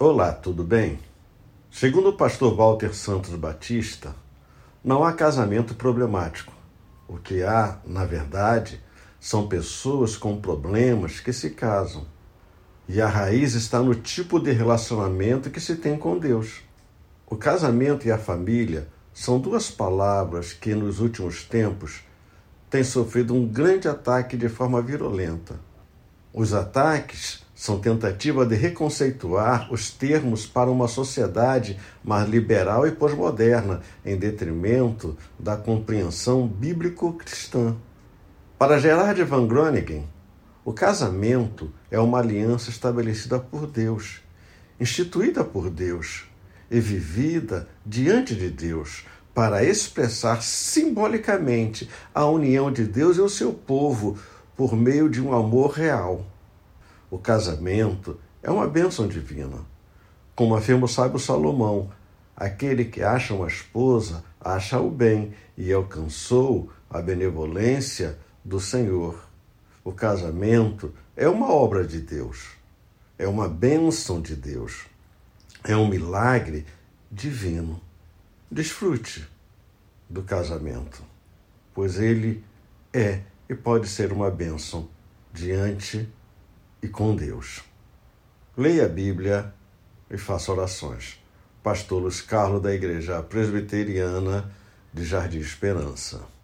Olá, tudo bem? Segundo o pastor Walter Santos Batista, não há casamento problemático. O que há, na verdade, são pessoas com problemas que se casam. E a raiz está no tipo de relacionamento que se tem com Deus. O casamento e a família são duas palavras que, nos últimos tempos, têm sofrido um grande ataque de forma virulenta. Os ataques são tentativa de reconceituar os termos para uma sociedade mais liberal e pós-moderna, em detrimento da compreensão bíblico-cristã. Para Gerard van Groningen, o casamento é uma aliança estabelecida por Deus, instituída por Deus e vivida diante de Deus, para expressar simbolicamente a união de Deus e o seu povo por meio de um amor real. O casamento é uma bênção divina. Como afirma o sábio Salomão, aquele que acha uma esposa acha o bem e alcançou a benevolência do Senhor. O casamento é uma obra de Deus, é uma bênção de Deus, é um milagre divino. Desfrute do casamento, pois ele é e pode ser uma bênção diante e com Deus. Leia a Bíblia e faça orações. Pastor Luiz Carlos da Igreja Presbiteriana de Jardim Esperança.